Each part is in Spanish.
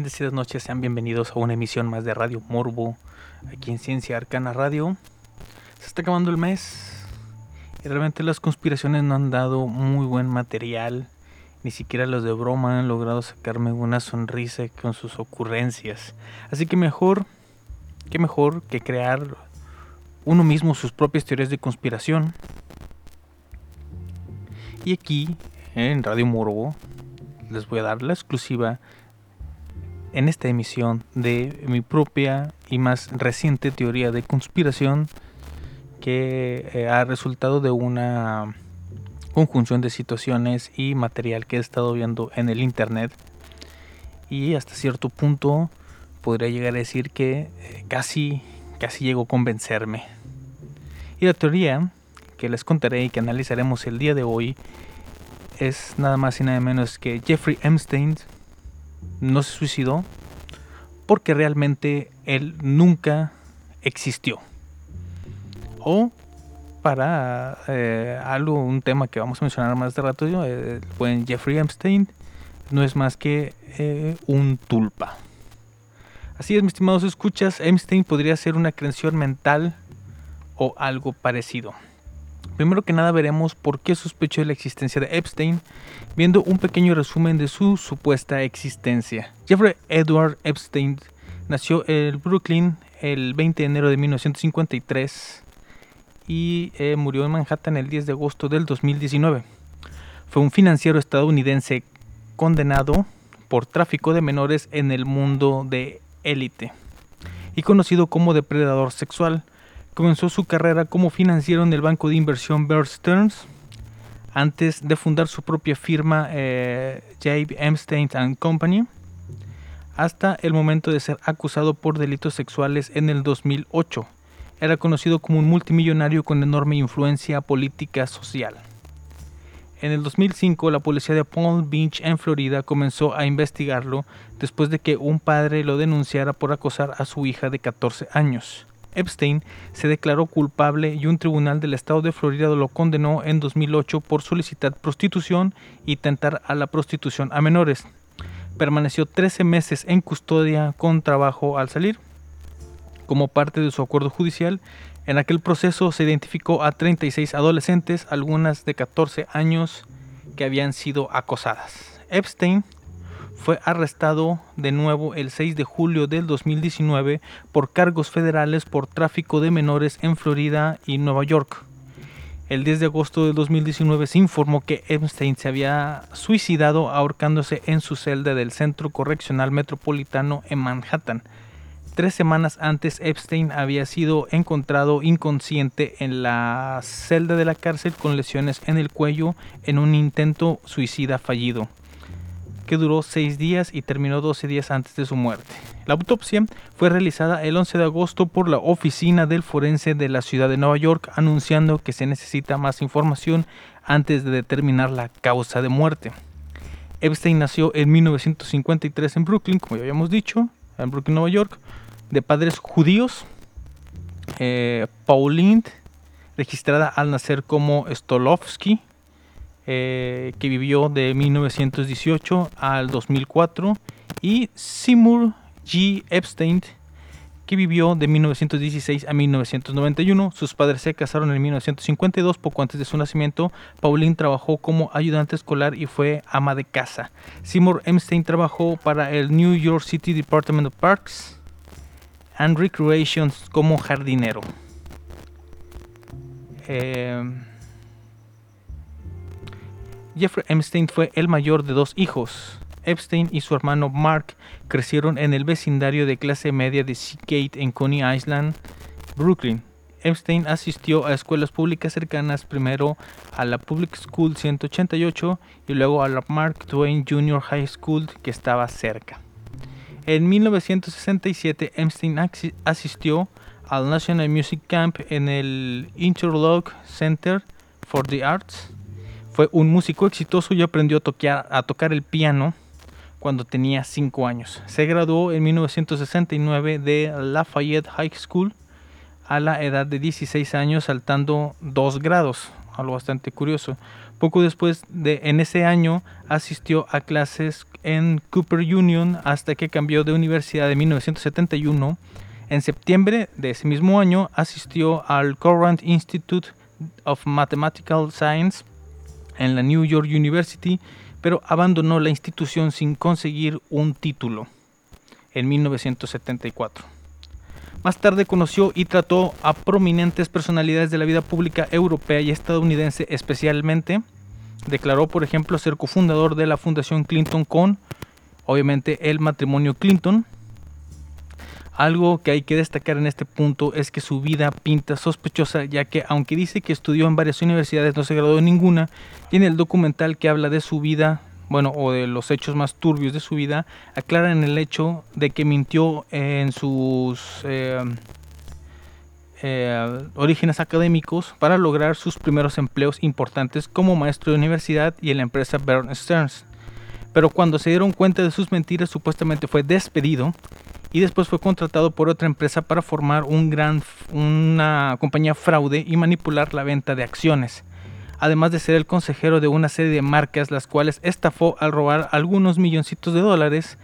Bendecidas noches, sean bienvenidos a una emisión más de Radio Morbo, aquí en Ciencia Arcana Radio. Se está acabando el mes y realmente las conspiraciones no han dado muy buen material, ni siquiera los de broma han logrado sacarme una sonrisa con sus ocurrencias. Así que mejor, que mejor que crear uno mismo sus propias teorías de conspiración. Y aquí, en Radio Morbo, les voy a dar la exclusiva en esta emisión de mi propia y más reciente teoría de conspiración que eh, ha resultado de una conjunción de situaciones y material que he estado viendo en el internet. Y hasta cierto punto podría llegar a decir que eh, casi casi llegó a convencerme. Y la teoría que les contaré y que analizaremos el día de hoy es nada más y nada menos que Jeffrey Epstein no se suicidó porque realmente él nunca existió. O para eh, algo, un tema que vamos a mencionar más de rato, el buen Jeffrey Epstein no es más que eh, un tulpa. Así es, mis estimados escuchas, Epstein podría ser una creación mental o algo parecido. Primero que nada veremos por qué sospecho de la existencia de Epstein, viendo un pequeño resumen de su supuesta existencia. Jeffrey Edward Epstein nació en Brooklyn el 20 de enero de 1953 y eh, murió en Manhattan el 10 de agosto del 2019. Fue un financiero estadounidense condenado por tráfico de menores en el mundo de élite y conocido como depredador sexual. Comenzó su carrera como financiero en el banco de inversión Bear Stearns antes de fundar su propia firma eh. Epstein Company hasta el momento de ser acusado por delitos sexuales en el 2008. Era conocido como un multimillonario con enorme influencia política social. En el 2005, la policía de Palm Beach en Florida comenzó a investigarlo después de que un padre lo denunciara por acosar a su hija de 14 años. Epstein se declaró culpable y un tribunal del estado de Florida lo condenó en 2008 por solicitar prostitución y tentar a la prostitución a menores. Permaneció 13 meses en custodia con trabajo al salir. Como parte de su acuerdo judicial, en aquel proceso se identificó a 36 adolescentes, algunas de 14 años, que habían sido acosadas. Epstein fue arrestado de nuevo el 6 de julio del 2019 por cargos federales por tráfico de menores en Florida y Nueva York. El 10 de agosto del 2019 se informó que Epstein se había suicidado ahorcándose en su celda del Centro Correccional Metropolitano en Manhattan. Tres semanas antes Epstein había sido encontrado inconsciente en la celda de la cárcel con lesiones en el cuello en un intento suicida fallido duró seis días y terminó 12 días antes de su muerte. La autopsia fue realizada el 11 de agosto por la Oficina del Forense de la Ciudad de Nueva York, anunciando que se necesita más información antes de determinar la causa de muerte. Epstein nació en 1953 en Brooklyn, como ya habíamos dicho, en Brooklyn, Nueva York, de padres judíos. Eh, Pauline, registrada al nacer como Stolovsky, eh, que vivió de 1918 al 2004, y Seymour G. Epstein, que vivió de 1916 a 1991. Sus padres se casaron en 1952, poco antes de su nacimiento. Pauline trabajó como ayudante escolar y fue ama de casa. Seymour Epstein trabajó para el New York City Department of Parks and Recreation como jardinero. Eh, Jeffrey Epstein fue el mayor de dos hijos. Epstein y su hermano Mark crecieron en el vecindario de clase media de Seagate en Coney Island, Brooklyn. Epstein asistió a escuelas públicas cercanas primero a la Public School 188 y luego a la Mark Twain Junior High School que estaba cerca. En 1967 Epstein asistió al National Music Camp en el Interlock Center for the Arts fue un músico exitoso y aprendió a, tocar, el piano cuando tenía 5 años. Se graduó en 1969 de Lafayette High School a la edad de 16 años saltando 2 grados, algo bastante curioso. Poco después de en ese año asistió a clases en Cooper Union hasta que cambió de universidad en 1971. En septiembre de ese mismo año asistió al Courant Institute of Mathematical Science en la New York University, pero abandonó la institución sin conseguir un título en 1974. Más tarde conoció y trató a prominentes personalidades de la vida pública europea y estadounidense especialmente. Declaró, por ejemplo, ser cofundador de la Fundación Clinton con, obviamente, el matrimonio Clinton, algo que hay que destacar en este punto es que su vida pinta sospechosa, ya que aunque dice que estudió en varias universidades, no se graduó en ninguna, tiene el documental que habla de su vida, bueno, o de los hechos más turbios de su vida, aclaran el hecho de que mintió en sus eh, eh, orígenes académicos para lograr sus primeros empleos importantes como maestro de universidad y en la empresa Bern Stearns. Pero cuando se dieron cuenta de sus mentiras, supuestamente fue despedido y después fue contratado por otra empresa para formar un gran, una compañía fraude y manipular la venta de acciones. además de ser el consejero de una serie de marcas las cuales estafó al robar algunos milloncitos de dólares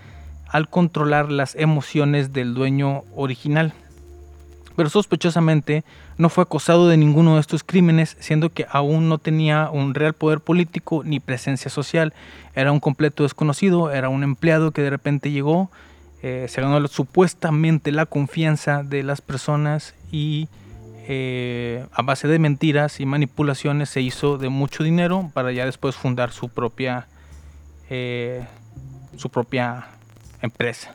al controlar las emociones del dueño original. Pero sospechosamente no fue acosado de ninguno de estos crímenes, siendo que aún no tenía un real poder político ni presencia social. Era un completo desconocido, era un empleado que de repente llegó, eh, se ganó supuestamente la confianza de las personas y eh, a base de mentiras y manipulaciones se hizo de mucho dinero para ya después fundar su propia eh, su propia empresa.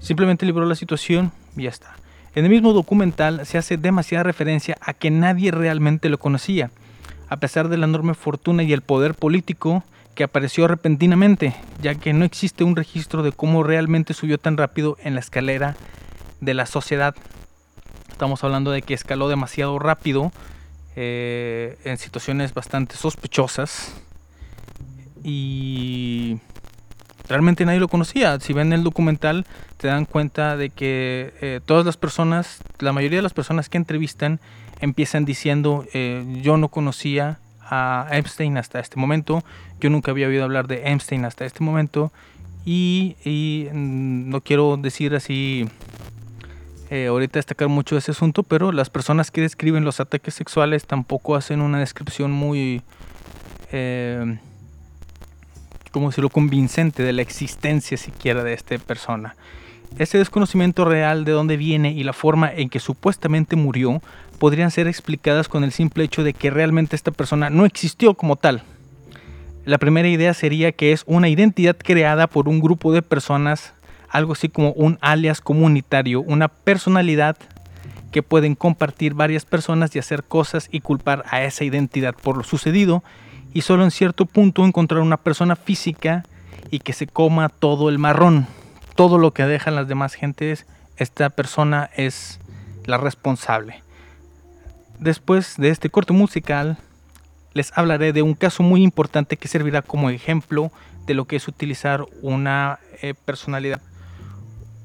Simplemente libró la situación y ya está. En el mismo documental se hace demasiada referencia a que nadie realmente lo conocía, a pesar de la enorme fortuna y el poder político que apareció repentinamente, ya que no existe un registro de cómo realmente subió tan rápido en la escalera de la sociedad. Estamos hablando de que escaló demasiado rápido eh, en situaciones bastante sospechosas y realmente nadie lo conocía. Si ven el documental, te dan cuenta de que eh, todas las personas, la mayoría de las personas que entrevistan, empiezan diciendo, eh, yo no conocía a Epstein hasta este momento, yo nunca había oído hablar de Epstein hasta este momento, y, mm, no quiero decir así, eh, ahorita destacar mucho ese asunto, pero las personas que describen los ataques sexuales tampoco hacen una descripción muy como si lo convincente de la existencia siquiera de esta persona. Ese desconocimiento real de dónde viene y la forma en que supuestamente murió podrían ser explicadas con el simple hecho de que realmente esta persona no existió como tal. La primera idea sería que es una identidad creada por un grupo de personas, algo así como un alias comunitario, una personalidad que pueden compartir varias personas y hacer cosas y culpar a esa identidad por lo sucedido y solo en cierto punto encontrar una persona física y que se coma todo el marrón. Todo lo que dejan las demás gentes, esta persona es la responsable. Después de este corto musical, les hablaré de un caso muy importante que servirá como ejemplo de lo que es utilizar una eh, personalidad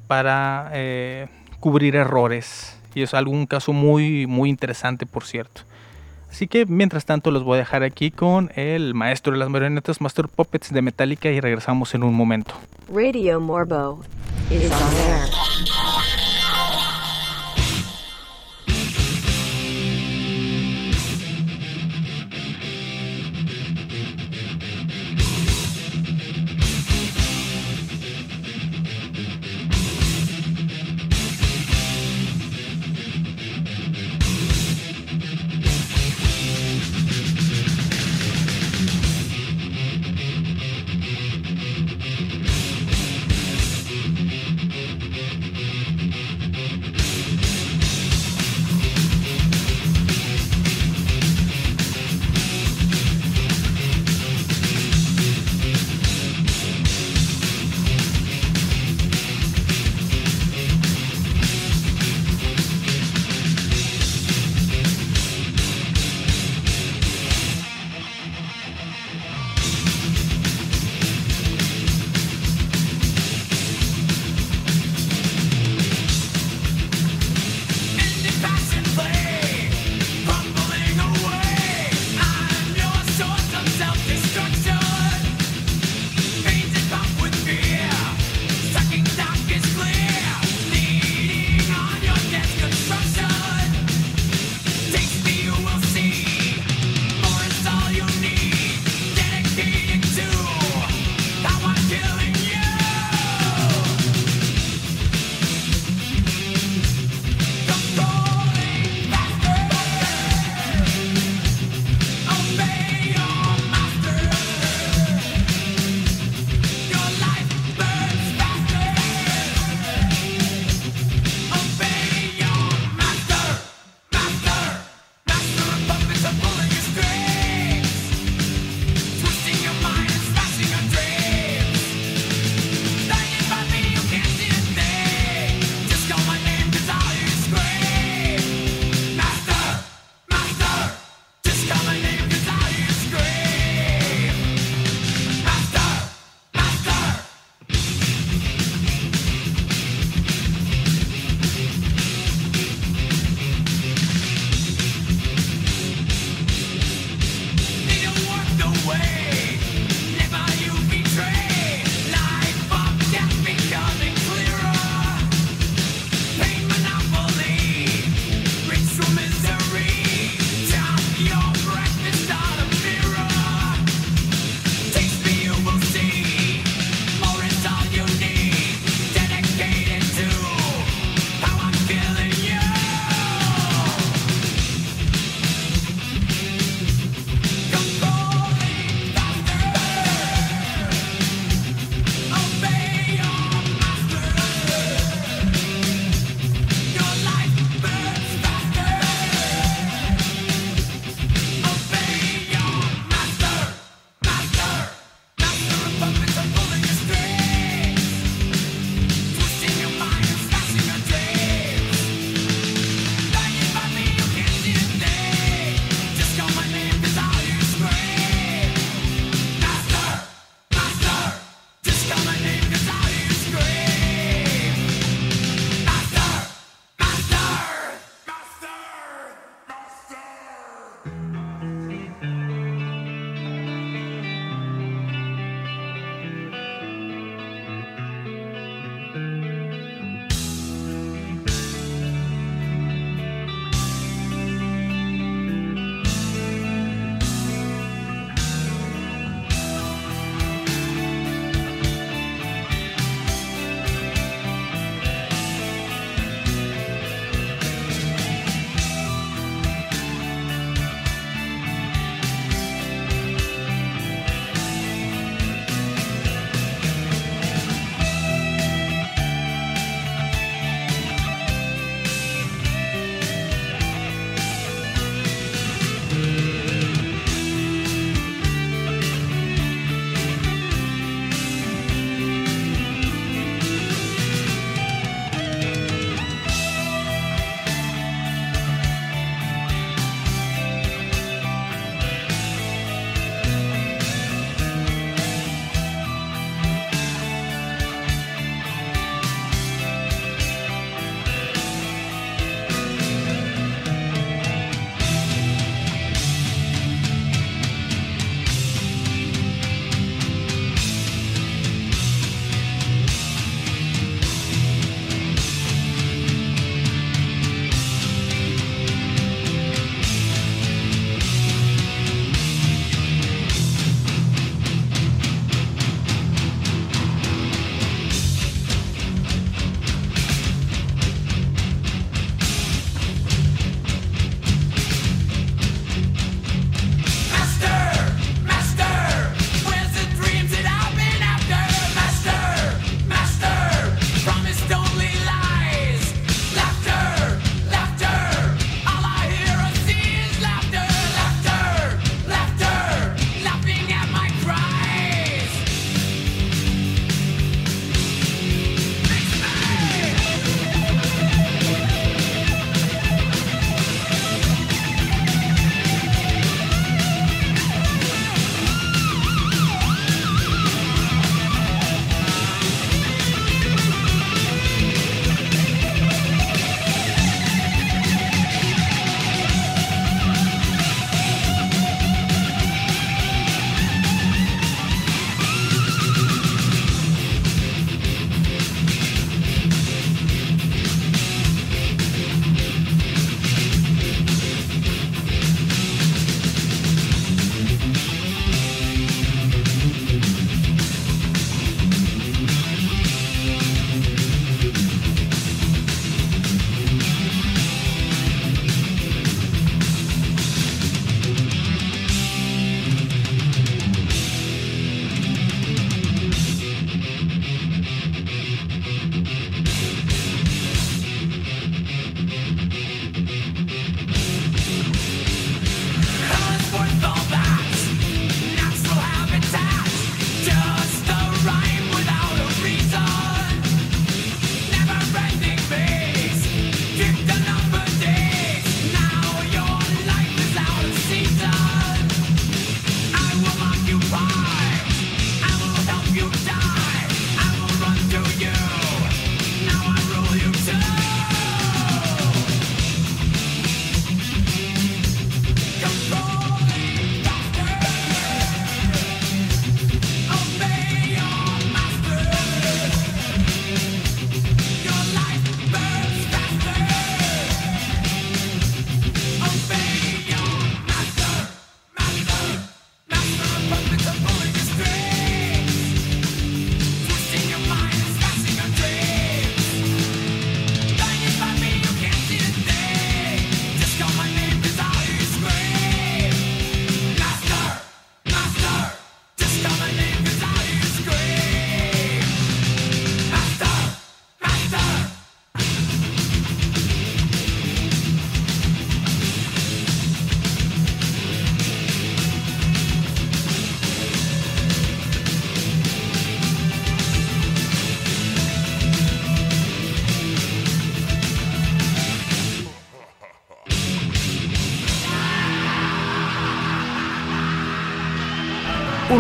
para eh, cubrir errores. Y es algún caso muy, muy interesante, por cierto. Así que mientras tanto los voy a dejar aquí con el maestro de las marionetas Master Puppets de Metallica y regresamos en un momento. Radio Morbo air.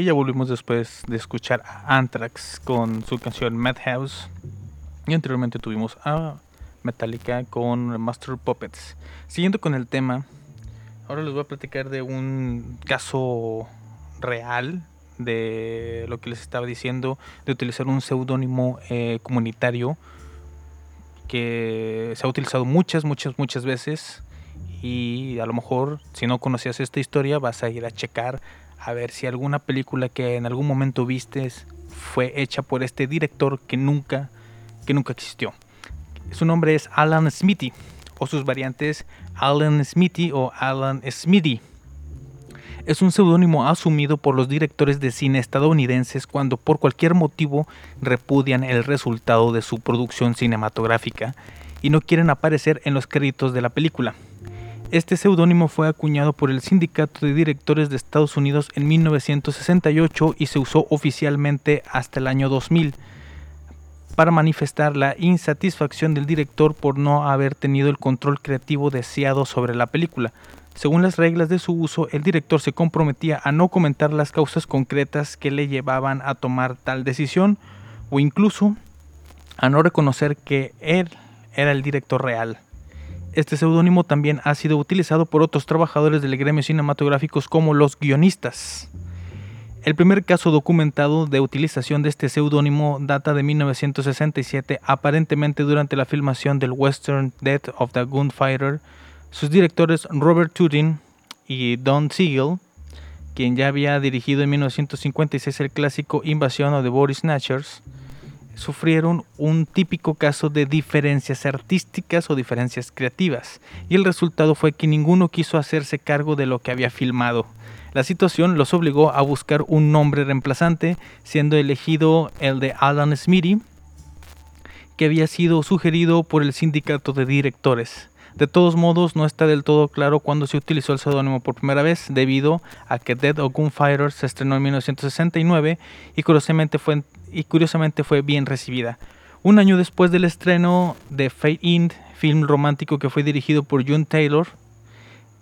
Y ya volvimos después de escuchar a Anthrax con su canción Madhouse. Y anteriormente tuvimos a Metallica con Master Puppets. Siguiendo con el tema, ahora les voy a platicar de un caso real de lo que les estaba diciendo, de utilizar un seudónimo eh, comunitario que se ha utilizado muchas, muchas, muchas veces. Y a lo mejor, si no conocías esta historia, vas a ir a checar a ver si alguna película que en algún momento vistes fue hecha por este director que nunca, que nunca existió. Su nombre es Alan Smithy, o sus variantes Alan Smithy o Alan Smithy. es un seudónimo asumido por los directores de cine estadounidenses cuando por cualquier motivo repudian el resultado de su producción cinematográfica y no quieren aparecer en los créditos de la película. Este seudónimo fue acuñado por el Sindicato de Directores de Estados Unidos en 1968 y se usó oficialmente hasta el año 2000 para manifestar la insatisfacción del director por no haber tenido el control creativo deseado sobre la película. Según las reglas de su uso, el director se comprometía a no comentar las causas concretas que le llevaban a tomar tal decisión o incluso a no reconocer que él era el director real. Este seudónimo también ha sido utilizado por otros trabajadores del gremio cinematográficos como los guionistas. El primer caso documentado de utilización de este seudónimo data de 1967, aparentemente durante la filmación del western Death of the Gunfighter. Sus directores Robert Turing y Don Siegel, quien ya había dirigido en 1956 el clásico Invasión of the Body Snatchers, sufrieron un típico caso de diferencias artísticas o diferencias creativas, y el resultado fue que ninguno quiso hacerse cargo de lo que había filmado. La situación los obligó a buscar un nombre reemplazante, siendo elegido el de Alan Smithy, que había sido sugerido por el sindicato de directores. De todos modos, no está del todo claro cuándo se utilizó el seudónimo por primera vez, debido a que Dead of Gunfighter se estrenó en 1969 y curiosamente fue, y curiosamente fue bien recibida. Un año después del estreno de Fate In, film romántico que fue dirigido por June Taylor,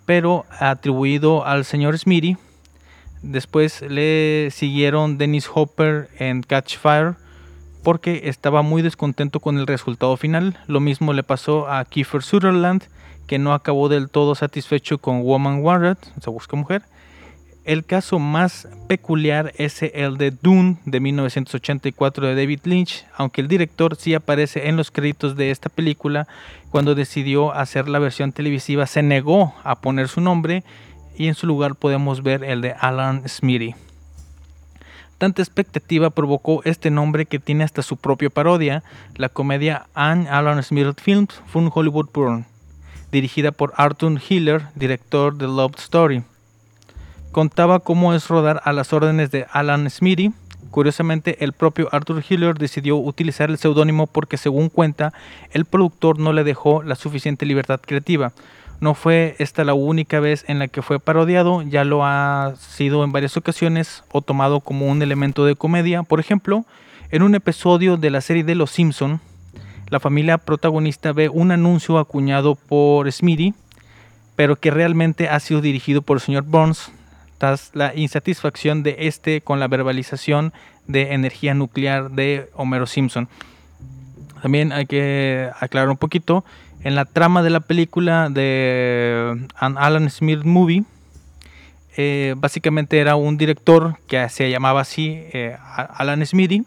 pero atribuido al señor Smithy. Después le siguieron Dennis Hopper en Catch Fire porque estaba muy descontento con el resultado final. Lo mismo le pasó a Kiefer Sutherland, que no acabó del todo satisfecho con Woman Wanted, se busca mujer. El caso más peculiar es el de Dune de 1984 de David Lynch, aunque el director sí aparece en los créditos de esta película, cuando decidió hacer la versión televisiva se negó a poner su nombre y en su lugar podemos ver el de Alan Smithy. Tanta expectativa provocó este nombre que tiene hasta su propia parodia, la comedia Anne Alan Smith Films Fun Hollywood Burn, dirigida por Arthur Hiller, director de Love Story. Contaba cómo es rodar a las órdenes de Alan Smithy. Curiosamente, el propio Arthur Hiller decidió utilizar el seudónimo porque, según cuenta, el productor no le dejó la suficiente libertad creativa. No fue esta la única vez en la que fue parodiado, ya lo ha sido en varias ocasiones o tomado como un elemento de comedia. Por ejemplo, en un episodio de la serie de Los Simpson, la familia protagonista ve un anuncio acuñado por Smithy, pero que realmente ha sido dirigido por el señor Burns, tras la insatisfacción de este con la verbalización de energía nuclear de Homero Simpson. También hay que aclarar un poquito, en la trama de la película de An Alan Smith Movie, eh, básicamente era un director que se llamaba así eh, Alan Smithy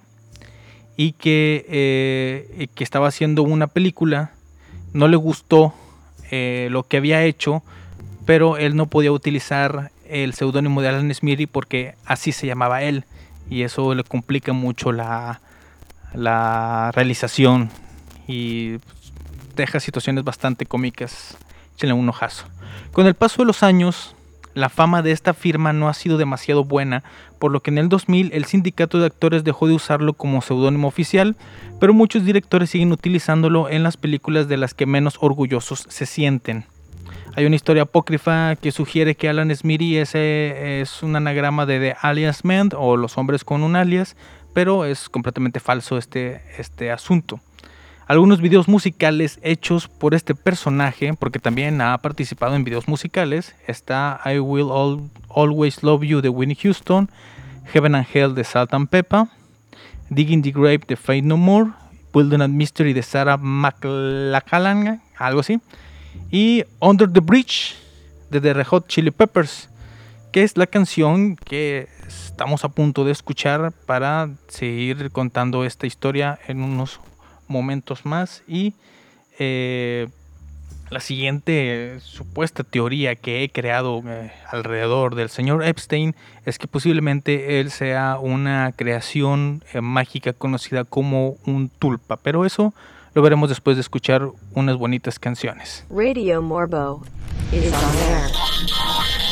y que, eh, que estaba haciendo una película, no le gustó lo que había hecho, pero él no podía utilizar el seudónimo de Alan Smithy porque así se llamaba él y eso le complica mucho la, la realización y deja situaciones bastante cómicas. Échenle un ojazo. Con el paso de los años, la fama de esta firma no ha sido demasiado buena, por lo que en el 2000 el sindicato de actores dejó de usarlo como seudónimo oficial, pero muchos directores siguen utilizándolo en las películas de las que menos orgullosos se sienten. Hay una historia apócrifa que sugiere que Alan Smithy es, un anagrama de The Alias Men o los hombres con un alias, pero es completamente falso este, este asunto. Algunos videos musicales hechos por este personaje, porque también ha participado en videos musicales, está I Will Al- Always Love You de Winnie Houston, Heaven and Hell de Salt and Pepper, Digging the Grave de Fate No More, a Mystery de Sarah McLachlan, algo así, y Under the Bridge de The Red Hot Chili Peppers, que es la canción que estamos a punto de escuchar para seguir contando esta historia en unos momentos más y eh, la siguiente supuesta teoría que he creado eh, alrededor del señor Epstein es que posiblemente él sea una creación eh, mágica conocida como un tulpa, pero eso lo veremos después de escuchar unas bonitas canciones. Radio Morbo is on air.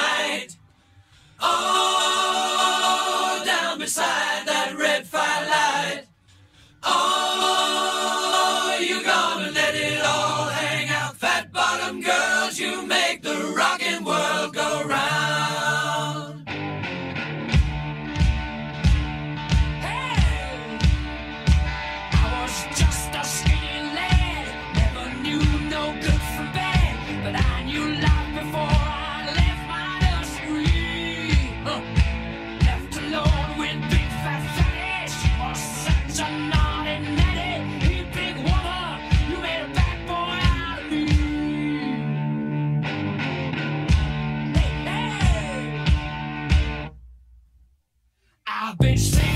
I've been saying.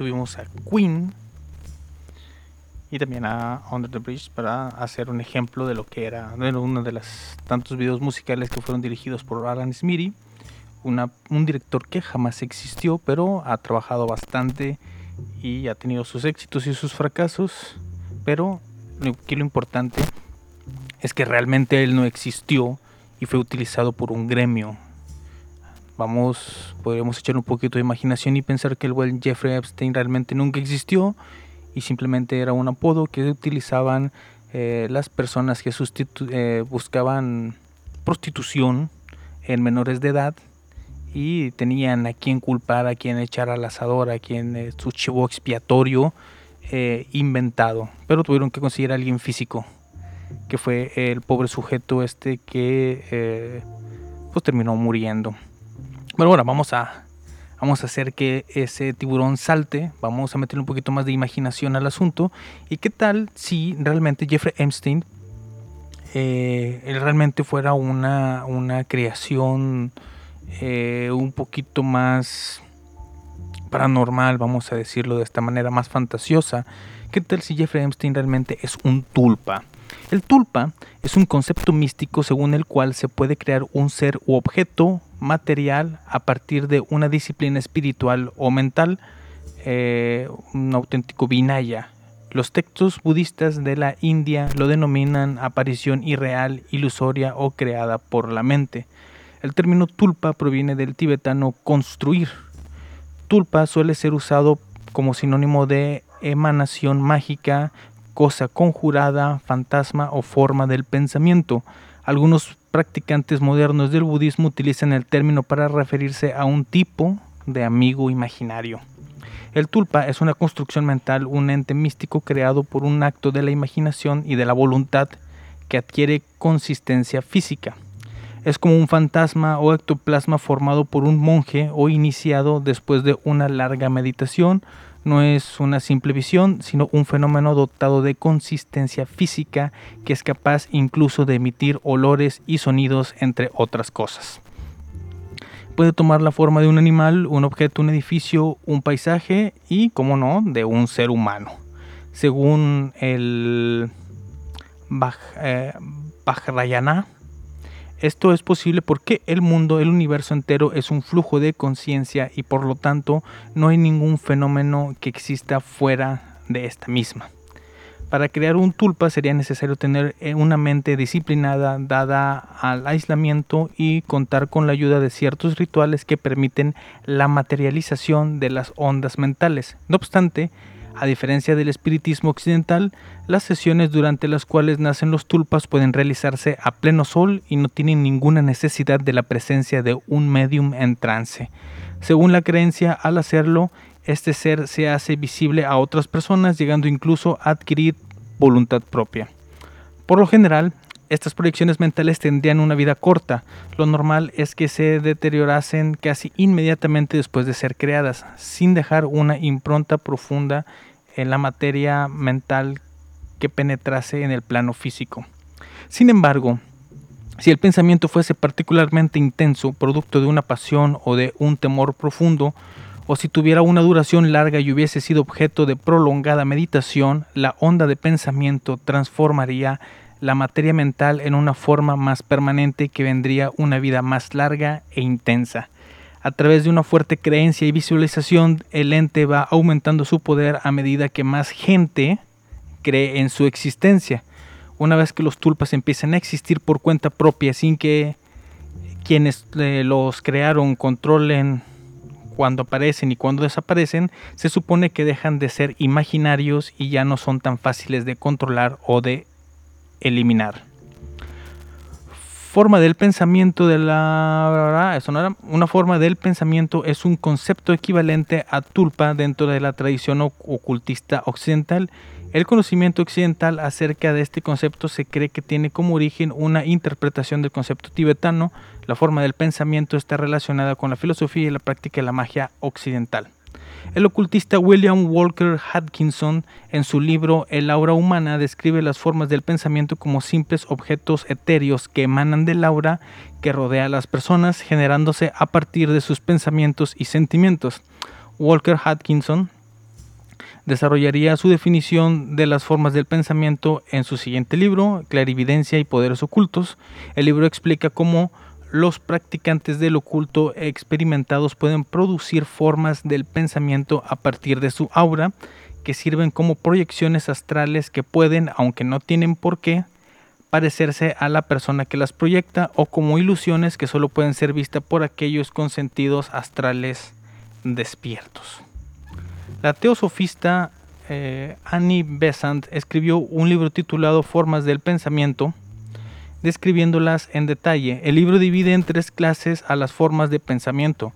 Tuvimos a Queen y también a Under the Bridge para hacer un ejemplo de lo que era bueno, uno de los tantos videos musicales que fueron dirigidos por Alan Smithy, una- un director que jamás existió, pero ha trabajado bastante y ha tenido sus éxitos y sus fracasos, pero aquí lo importante es que realmente él no existió y fue utilizado por un gremio vamos, podríamos echar un poquito de imaginación y pensar que el buen Jeffrey Epstein realmente nunca existió y simplemente era un apodo que utilizaban eh, las personas que eh, buscaban prostitución en menores de edad y tenían a quien culpar, a quien echar al asador, a quien eh, su chivo expiatorio eh, inventado. Pero tuvieron que conseguir a alguien físico, que fue el pobre sujeto este que pues terminó muriendo. Bueno, ahora vamos a, vamos a hacer que ese tiburón salte, vamos a meterle un poquito más de imaginación al asunto. ¿Y qué tal si realmente Jeffrey Epstein eh, él realmente fuera una, una creación eh, un poquito más paranormal, vamos a decirlo de esta manera, más fantasiosa? ¿Qué tal si Jeffrey Epstein realmente es un tulpa? El tulpa es un concepto místico según el cual se puede crear un ser u objeto material a partir de una disciplina espiritual o mental, eh, un auténtico vinaya. Los textos budistas de la India lo denominan aparición irreal, ilusoria o creada por la mente. El término tulpa proviene del tibetano construir. Tulpa suele ser usado como sinónimo de emanación mágica, cosa conjurada, fantasma o forma del pensamiento. Algunos practicantes modernos del budismo utilizan el término para referirse a un tipo de amigo imaginario. El tulpa es una construcción mental, un ente místico creado por un acto de la imaginación y de la voluntad que adquiere consistencia física. Es como un fantasma o ectoplasma formado por un monje o iniciado después de una larga meditación. No es una simple visión, sino un fenómeno dotado de consistencia física que es capaz incluso de emitir olores y sonidos, entre otras cosas. Puede tomar la forma de un animal, un objeto, un edificio, un paisaje y, como no, de un ser humano. Según el eh, Vajrayana, esto es posible porque el mundo, el universo entero es un flujo de conciencia y por lo tanto no hay ningún fenómeno que exista fuera de esta misma. Para crear un tulpa sería necesario tener eh, una mente disciplinada, dada al aislamiento y contar con la ayuda de ciertos rituales que permiten la materialización de las ondas mentales. No obstante, a diferencia del espiritismo occidental, las sesiones durante las cuales nacen los tulpas pueden realizarse a pleno sol y no tienen ninguna necesidad de la presencia de un medium en trance. Según la creencia, al hacerlo, este ser se hace visible a otras personas, llegando incluso a adquirir voluntad propia. Por lo general, estas proyecciones mentales tendrían una vida corta. Lo normal es que se deteriorasen casi inmediatamente después de ser creadas, sin dejar una impronta profunda en la materia mental que penetrase en el plano físico. Sin embargo, si el pensamiento fuese particularmente intenso, producto de una pasión o de un temor profundo, o si tuviera una duración larga y hubiese sido objeto de prolongada meditación, la onda de pensamiento transformaría la materia mental en una forma más permanente que vendría una vida más larga e intensa. A través de una fuerte creencia y visualización, el ente va aumentando su poder a medida que más gente cree en su existencia. Una vez que los tulpas empiezan a existir por cuenta propia sin que quienes eh, los crearon controlen cuando aparecen y cuando desaparecen, se supone que dejan de ser imaginarios y ya no son tan fáciles de controlar o de eliminar. Forma del pensamiento de la eso no era una forma del pensamiento es un concepto equivalente a tulpa dentro de la tradición oc- ocultista occidental. El conocimiento occidental acerca de este concepto se cree que tiene como origen una interpretación del concepto tibetano. La forma del pensamiento está relacionada con la filosofía y la práctica de la magia occidental. El ocultista William Walker Atkinson, en su libro El aura humana, describe las formas del pensamiento como simples objetos etéreos que emanan del aura que rodea a las personas, generándose a partir de sus pensamientos y sentimientos. Walker Atkinson desarrollaría su definición de las formas del pensamiento en su siguiente libro, Clarividencia y Poderes Ocultos. El libro explica cómo los practicantes del oculto experimentados pueden producir formas del pensamiento a partir de su aura, que sirven como proyecciones astrales que pueden, aunque no tienen por qué, parecerse a la persona que las proyecta o como ilusiones que solo pueden ser vistas por aquellos con sentidos astrales despiertos. La teosofista eh, Annie Besant escribió un libro titulado Formas del Pensamiento, describiéndolas en detalle. El libro divide en tres clases a las formas de pensamiento.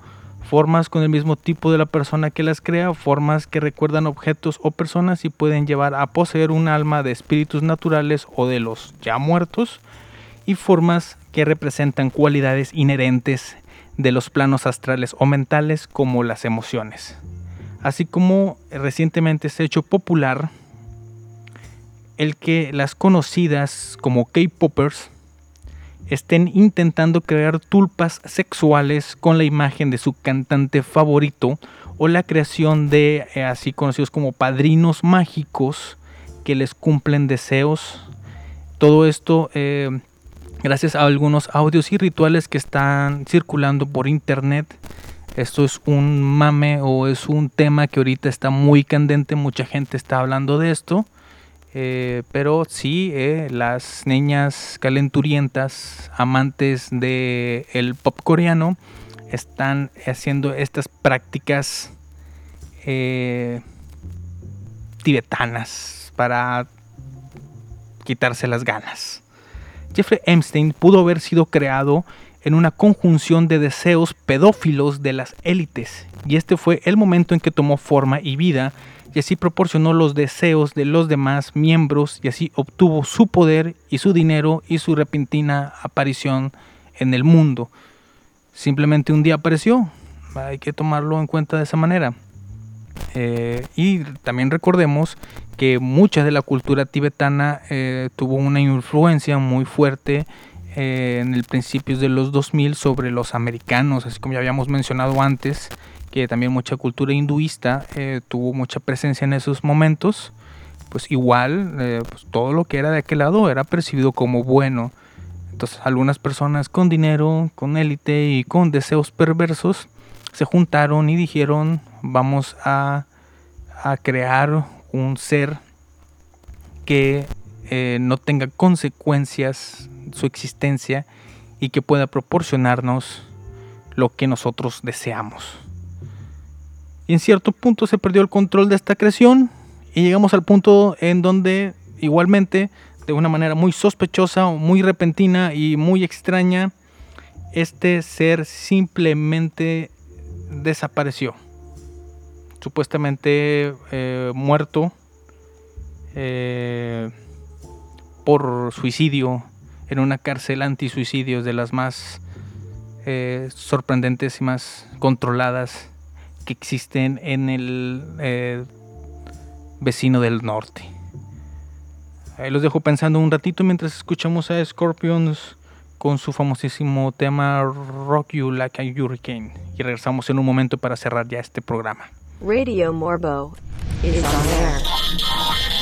Formas con el mismo tipo de la persona que las crea, formas que recuerdan objetos o personas y pueden llevar a poseer un alma de espíritus naturales o de los ya muertos, y formas que representan cualidades inherentes de los planos astrales o mentales como las emociones. Así como recientemente se ha hecho popular el que las conocidas como K-Poppers estén intentando crear tulpas sexuales con la imagen de su cantante favorito o la creación de eh, así conocidos como padrinos mágicos que les cumplen deseos. Todo esto eh, gracias a algunos audios y rituales que están circulando por internet. Esto es un mame o es un tema que ahorita está muy candente, mucha gente está hablando de esto. Eh, pero sí, eh, las niñas calenturientas, amantes del el pop coreano, están haciendo estas prácticas eh, tibetanas para quitarse las ganas. Jeffrey Epstein pudo haber sido creado en una conjunción de deseos pedófilos de las élites, y este fue el momento en que tomó forma y vida y así proporcionó los deseos de los demás miembros y así obtuvo su poder y su dinero y su repentina aparición en el mundo. Simplemente un día apareció, hay que tomarlo en cuenta de esa manera. Eh, y también recordemos que mucha de la cultura tibetana eh, tuvo una influencia muy fuerte eh, en el principios de los 2000 sobre los americanos, así como ya habíamos mencionado antes, que también mucha cultura hinduista eh, tuvo mucha presencia en esos momentos, pues igual eh, pues todo lo que era de aquel lado era percibido como bueno. Entonces algunas personas con dinero, con élite y con deseos perversos se juntaron y dijeron vamos a, crear un ser que eh, no tenga consecuencias su existencia y que pueda proporcionarnos lo que nosotros deseamos. Y en cierto punto se perdió el control de esta creación y llegamos al punto en donde igualmente, de una manera muy sospechosa, muy repentina y muy extraña, este ser simplemente desapareció. Supuestamente eh, muerto eh, por suicidio en una cárcel antisuicidios de las más eh, sorprendentes y más controladas que existen en el eh, vecino del norte. Ahí los dejo pensando un ratito mientras escuchamos a Scorpions con su famosísimo tema Rock You Like a Hurricane. Y regresamos en un momento para cerrar ya este programa. Radio Morbo is on air.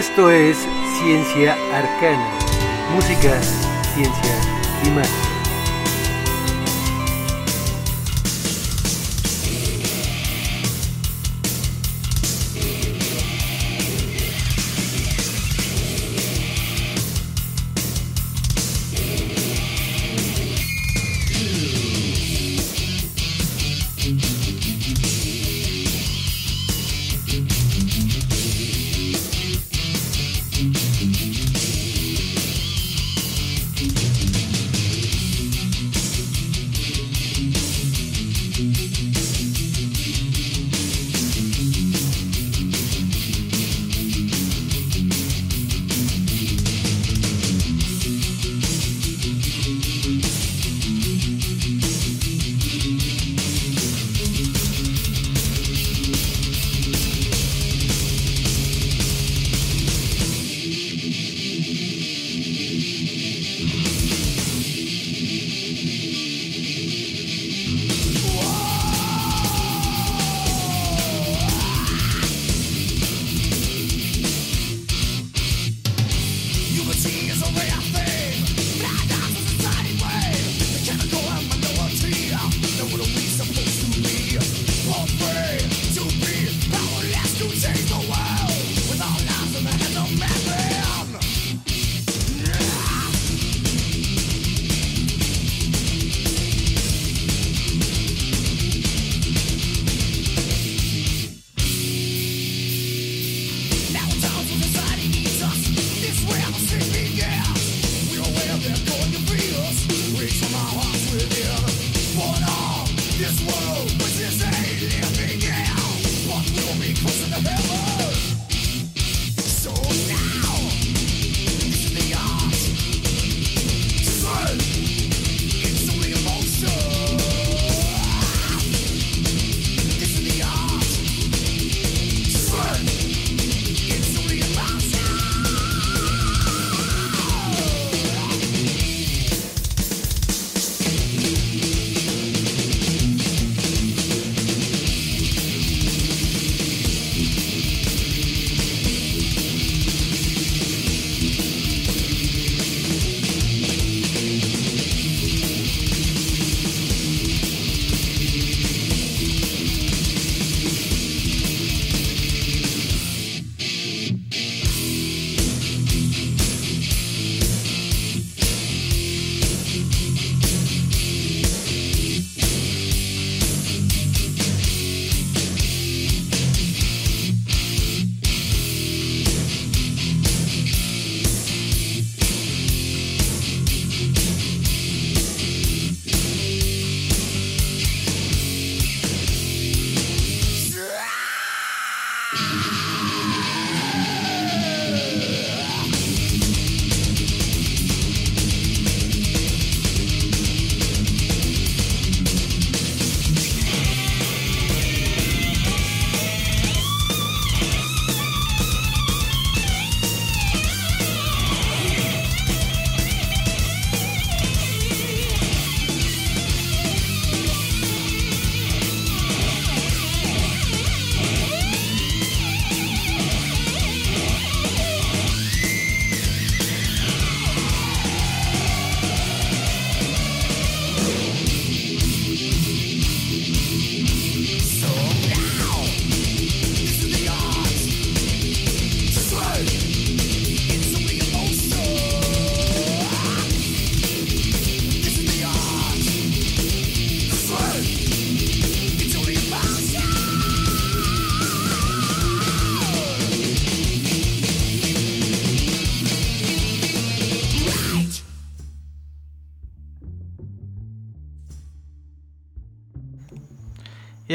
Esto es Ciencia Arcana, música, ciencia y magia.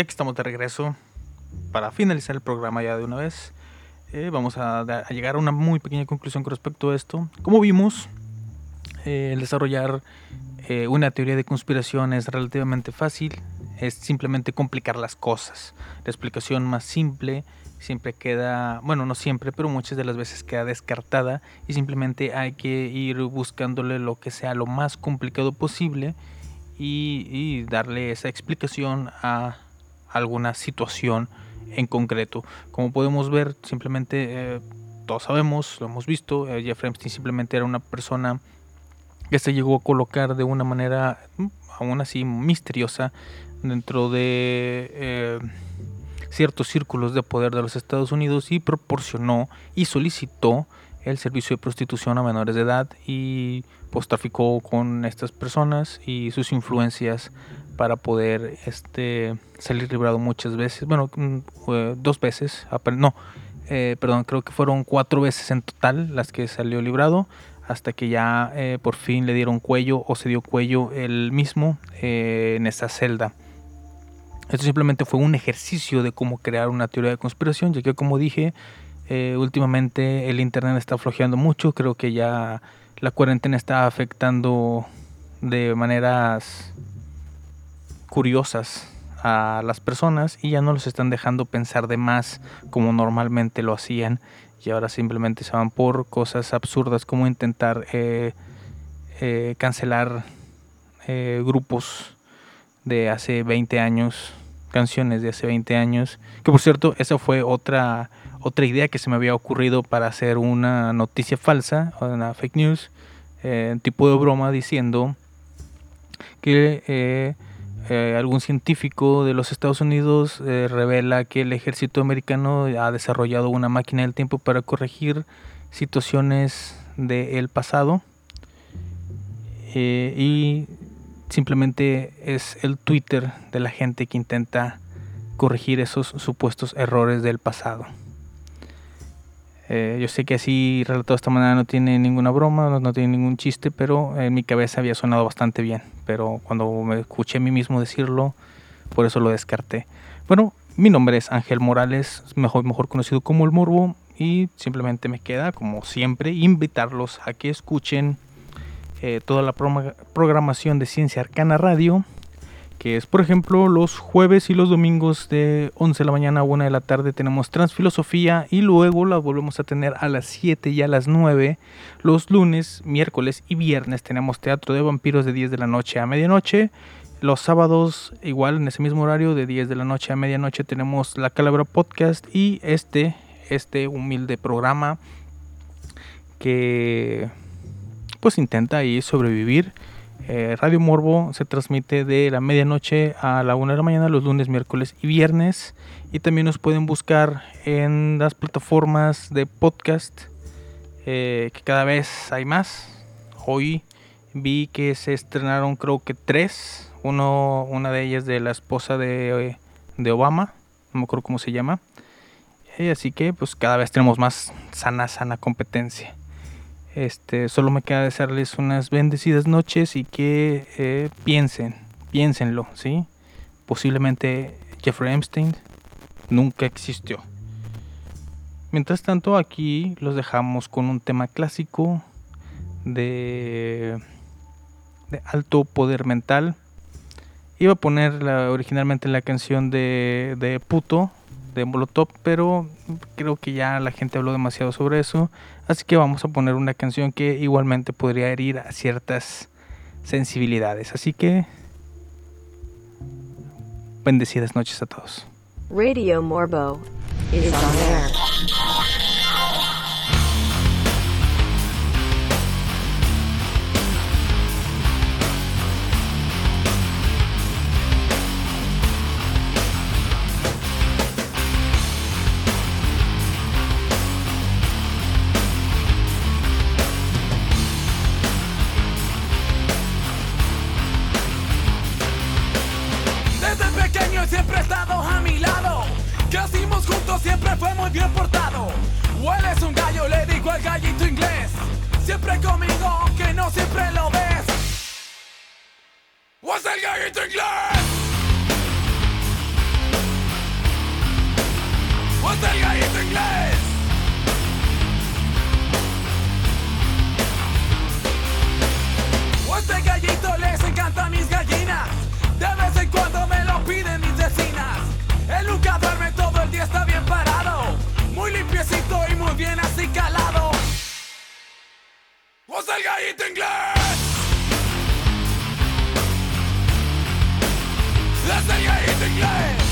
Aquí estamos de regreso para finalizar el programa ya de una vez. eh, vamos a, a llegar a una muy pequeña conclusión con respecto a esto. Como vimos, eh, el desarrollar eh, una teoría de conspiración es relativamente fácil. Es simplemente complicar las cosas. La explicación más simple siempre queda, bueno, no siempre, pero muchas de las veces queda descartada y simplemente hay que ir buscándole lo que sea lo más complicado posible y, y darle esa explicación a alguna situación en concreto. Como podemos ver, simplemente eh, todos sabemos, lo hemos visto, eh, Jeffrey Epstein simplemente era una persona que se llegó a colocar de una manera mm, aún así misteriosa dentro de eh, ciertos círculos de poder de los Estados Unidos y proporcionó y solicitó el servicio de prostitución a menores de edad y pues traficó con estas personas y sus influencias para poder este salir librado muchas veces. Bueno mm, dos veces no eh, perdón creo que fueron cuatro veces en total las que salió librado hasta que ya eh, por fin le dieron cuello o se dio cuello él mismo eh, en esa celda. Esto simplemente fue un ejercicio de cómo crear una teoría de conspiración, ya que como dije, últimamente el internet está flojeando mucho, creo que ya la cuarentena está afectando de maneras curiosas a las personas y ya no los están dejando pensar de más como normalmente lo hacían y ahora simplemente se van por cosas absurdas como intentar eh, eh, cancelar eh, grupos de hace 20 años, canciones de hace 20 años, que por cierto, esa fue otra otra idea que se me había ocurrido para hacer una noticia falsa, una fake news, eh, tipo de broma diciendo que eh, algún científico de los Estados Unidos eh, revela que el ejército americano ha desarrollado una máquina del tiempo para corregir situaciones del pasado eh, y simplemente es el Twitter de la gente que intenta corregir esos supuestos errores del pasado. Eh, yo sé que así relatado de esta manera no tiene ninguna broma, no, tiene ningún chiste, pero en mi cabeza había sonado bastante bien. Pero cuando me escuché a mí mismo decirlo, por eso lo descarté. Bueno, mi nombre es Ángel Morales, mejor, mejor conocido como El Morbo, y simplemente me queda, como siempre, invitarlos a que escuchen eh, toda la programación de Ciencia Arcana Radio, que es por ejemplo los jueves y los domingos de 11 de la mañana a 1 de la tarde tenemos Transfilosofía y luego la volvemos a tener a las 7 y a las 9. Los lunes, miércoles y viernes tenemos Teatro de Vampiros de 10 de la noche a medianoche. Los sábados, igual en ese mismo horario, de 10 de la noche a medianoche, tenemos La Calabra Podcast y este, este humilde programa que pues intenta ahí sobrevivir. Eh, Radio Morbo se transmite de la medianoche a la 1 de la mañana los lunes, miércoles y viernes. Y también nos pueden buscar en las plataformas de podcast, eh, que cada vez hay más. Hoy vi que se estrenaron creo que tres. Uno, una de ellas de la esposa de, de Obama, no me acuerdo cómo se llama. Eh, así que pues cada vez tenemos más sana, sana competencia. Este, solo me queda desearles unas bendecidas noches y que eh, piensen, piénsenlo, ¿sí? Posiblemente Jeffrey Epstein nunca existió. Mientras tanto, aquí los dejamos con un tema clásico de, de alto poder mental. Iba a poner originalmente la canción de, de Puto de Molotov, pero creo que ya la gente habló demasiado sobre eso. Así que vamos a poner una canción que igualmente podría herir a ciertas sensibilidades. Así que bendecidas noches a todos. Radio Morbo is on air. ¡Es el gallito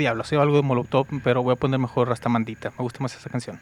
diablos, ¿eh? sea algo de Molotov, pero voy a poner mejor Rastamandita. Me gusta más esa canción.